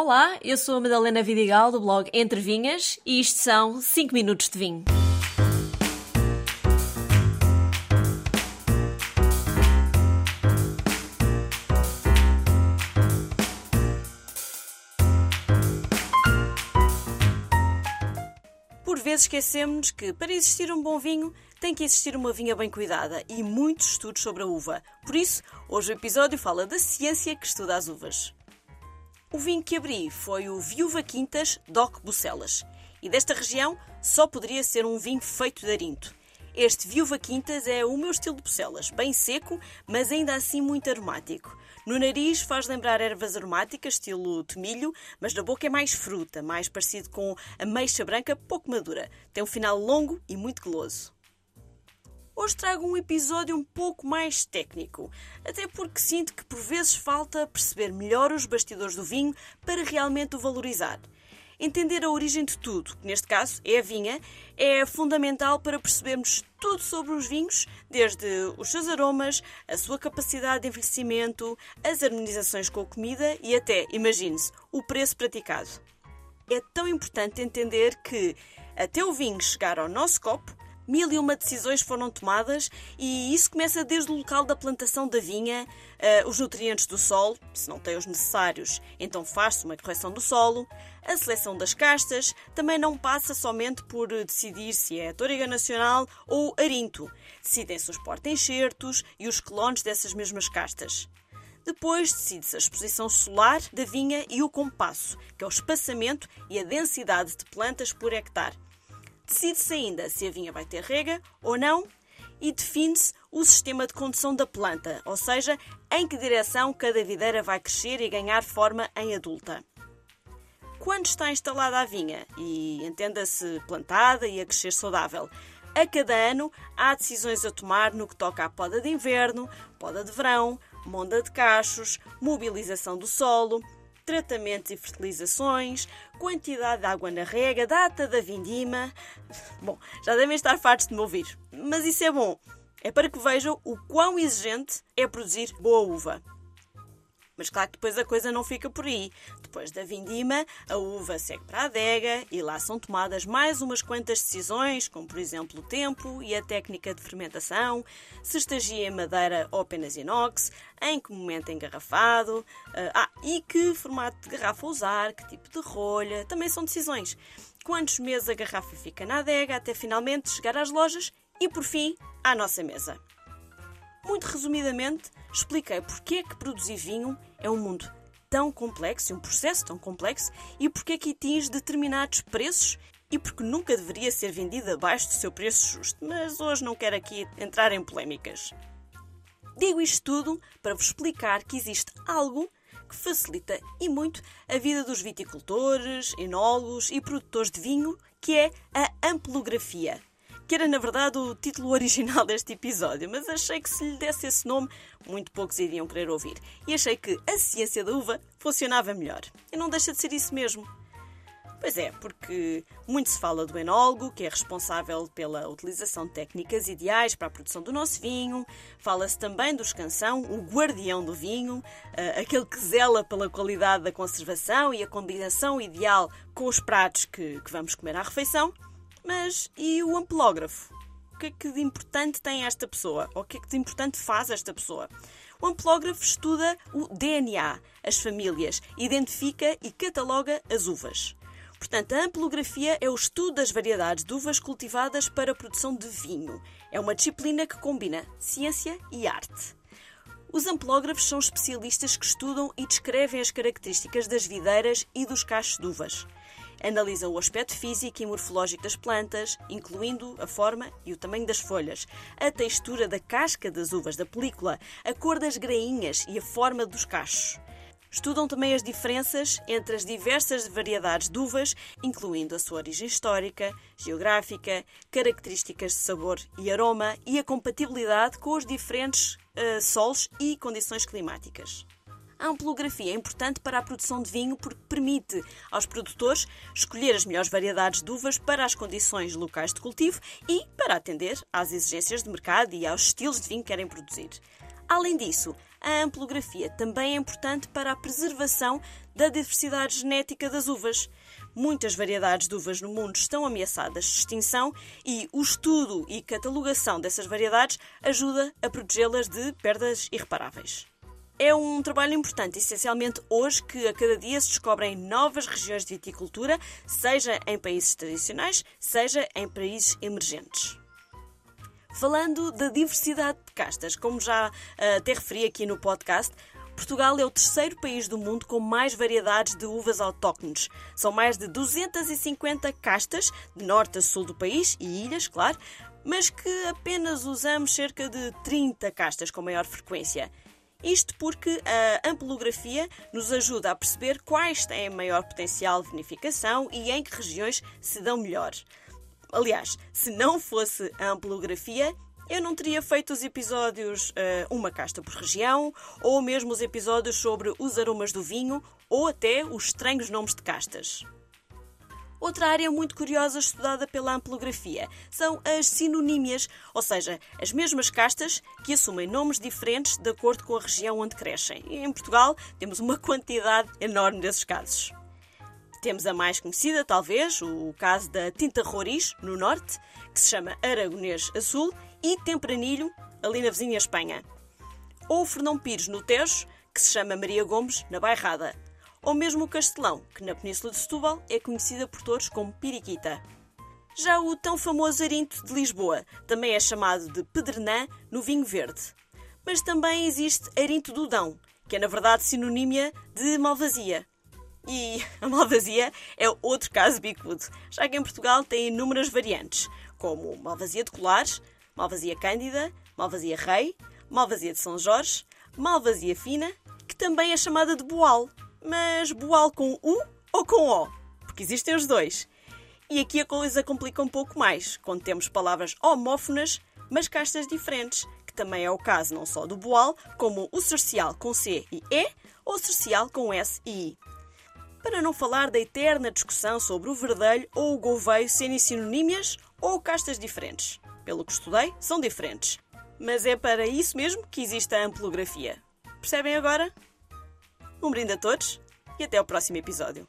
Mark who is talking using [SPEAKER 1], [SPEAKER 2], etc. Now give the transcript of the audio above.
[SPEAKER 1] Olá, eu sou a Madalena Vidigal do blog Entre Vinhas e isto são 5 minutos de vinho. Por vezes esquecemos que para existir um bom vinho tem que existir uma vinha bem cuidada e muitos estudos sobre a uva. Por isso, hoje o episódio fala da ciência que estuda as uvas. O vinho que abri foi o Viúva Quintas Doc Bucelas. E desta região só poderia ser um vinho feito de arinto. Este Viúva Quintas é o meu estilo de Bucelas, bem seco, mas ainda assim muito aromático. No nariz faz lembrar ervas aromáticas, estilo tomilho, mas na boca é mais fruta, mais parecido com ameixa branca pouco madura. Tem um final longo e muito goloso. Hoje trago um episódio um pouco mais técnico, até porque sinto que por vezes falta perceber melhor os bastidores do vinho para realmente o valorizar. Entender a origem de tudo, que neste caso é a vinha, é fundamental para percebermos tudo sobre os vinhos, desde os seus aromas, a sua capacidade de envelhecimento, as harmonizações com a comida e até, imagine-se, o preço praticado. É tão importante entender que, até o vinho chegar ao nosso copo, mil e uma decisões foram tomadas e isso começa desde o local da plantação da vinha, uh, os nutrientes do solo, se não tem os necessários, então faz-se uma correção do solo, a seleção das castas também não passa somente por decidir se é Toriga Nacional ou Arinto. Decidem-se os porta-enxertos e os clones dessas mesmas castas. Depois decide-se a exposição solar da vinha e o compasso, que é o espaçamento e a densidade de plantas por hectare. Decide-se ainda se a vinha vai ter rega ou não e define-se o sistema de condução da planta, ou seja, em que direção cada videira vai crescer e ganhar forma em adulta. Quando está instalada a vinha, e entenda-se plantada e a crescer saudável, a cada ano há decisões a tomar no que toca à poda de inverno, poda de verão, monda de cachos, mobilização do solo, tratamentos e fertilizações, quantidade de água na rega, data da vindima. Bom, já devem estar fartos de me ouvir, mas isso é bom. É para que vejam o quão exigente é produzir boa uva. Mas claro que depois a coisa não fica por aí. Depois da vindima, a uva segue para a adega e lá são tomadas mais umas quantas decisões, como por exemplo o tempo e a técnica de fermentação, se estagia em madeira ou apenas inox, em que momento engarrafado, eh, ah, e que formato de garrafa usar, que tipo de rolha, também são decisões. Quantos meses a garrafa fica na adega até finalmente chegar às lojas e por fim à nossa mesa. Muito resumidamente, expliquei porque é que produzir vinho é um mundo tão complexo, um processo tão complexo, e porque é que atinge determinados preços e porque nunca deveria ser vendido abaixo do seu preço justo. Mas hoje não quero aqui entrar em polémicas. Digo isto tudo para vos explicar que existe algo que facilita e muito a vida dos viticultores, enólogos e produtores de vinho, que é a ampelografia que era na verdade o título original deste episódio, mas achei que se lhe desse esse nome, muito poucos iriam querer ouvir. E achei que a ciência da uva funcionava melhor. E não deixa de ser isso mesmo. Pois é, porque muito se fala do enólogo, que é responsável pela utilização de técnicas ideais para a produção do nosso vinho. Fala-se também do escansão, o guardião do vinho, uh, aquele que zela pela qualidade da conservação e a combinação ideal com os pratos que, que vamos comer à refeição. Mas e o ampelógrafo? O que é que de importante tem esta pessoa? Ou o que é que de importante faz esta pessoa? O ampelógrafo estuda o DNA, as famílias, identifica e cataloga as uvas. Portanto, a ampelografia é o estudo das variedades de uvas cultivadas para a produção de vinho. É uma disciplina que combina ciência e arte. Os ampelógrafos são especialistas que estudam e descrevem as características das videiras e dos cachos de uvas. Analisam o aspecto físico e morfológico das plantas, incluindo a forma e o tamanho das folhas, a textura da casca das uvas, da película, a cor das grainhas e a forma dos cachos. Estudam também as diferenças entre as diversas variedades de uvas, incluindo a sua origem histórica, geográfica, características de sabor e aroma e a compatibilidade com os diferentes uh, solos e condições climáticas. A ampelografia é importante para a produção de vinho porque permite aos produtores escolher as melhores variedades de uvas para as condições locais de cultivo e para atender às exigências de mercado e aos estilos de vinho que querem produzir. Além disso, a ampelografia também é importante para a preservação da diversidade genética das uvas. Muitas variedades de uvas no mundo estão ameaçadas de extinção e o estudo e catalogação dessas variedades ajuda a protegê-las de perdas irreparáveis. É um trabalho importante, essencialmente hoje que a cada dia se descobrem novas regiões de viticultura, seja em países tradicionais, seja em países emergentes. Falando da diversidade de castas, como já uh, até referi aqui no podcast, Portugal é o terceiro país do mundo com mais variedades de uvas autóctones. São mais de 250 castas, de norte a sul do país e ilhas, claro, mas que apenas usamos cerca de 30 castas com maior frequência. Isto porque a ampelografia nos ajuda a perceber quais têm maior potencial de vinificação e em que regiões se dão melhor. Aliás, se não fosse a ampelografia, eu não teria feito os episódios uh, Uma Casta por Região, ou mesmo os episódios sobre os aromas do vinho, ou até os estranhos nomes de castas. Outra área muito curiosa estudada pela ampelografia são as sinonímias, ou seja, as mesmas castas que assumem nomes diferentes de acordo com a região onde crescem. E em Portugal temos uma quantidade enorme desses casos. Temos a mais conhecida, talvez, o caso da Tinta Roriz, no norte, que se chama Aragonês Azul, e Tempranilho, ali na vizinha Espanha. Ou o Fernão Pires, no Tejo, que se chama Maria Gomes, na Bairrada ou mesmo o Castelão, que na Península de Setúbal é conhecida por todos como Piriquita. Já o tão famoso Arinto de Lisboa também é chamado de Pedrenã no vinho verde. Mas também existe Arinto do Dão, que é na verdade sinonímia de Malvasia. E a Malvasia é outro caso bicudo, já que em Portugal tem inúmeras variantes, como Malvasia de Colares, Malvasia Cândida, Malvasia Rei, Malvasia de São Jorge, Malvasia Fina, que também é chamada de Boal, mas boal com U ou com O? Porque existem os dois. E aqui a coisa complica um pouco mais, quando temos palavras homófonas, mas castas diferentes, que também é o caso não só do boal, como o cercial com C e E ou cercial com S e I. Para não falar da eterna discussão sobre o verdelho ou o gouveio serem sinonímias ou castas diferentes. Pelo que estudei, são diferentes. Mas é para isso mesmo que existe a ampelografia. Percebem agora? Um brinde a todos e até ao próximo episódio.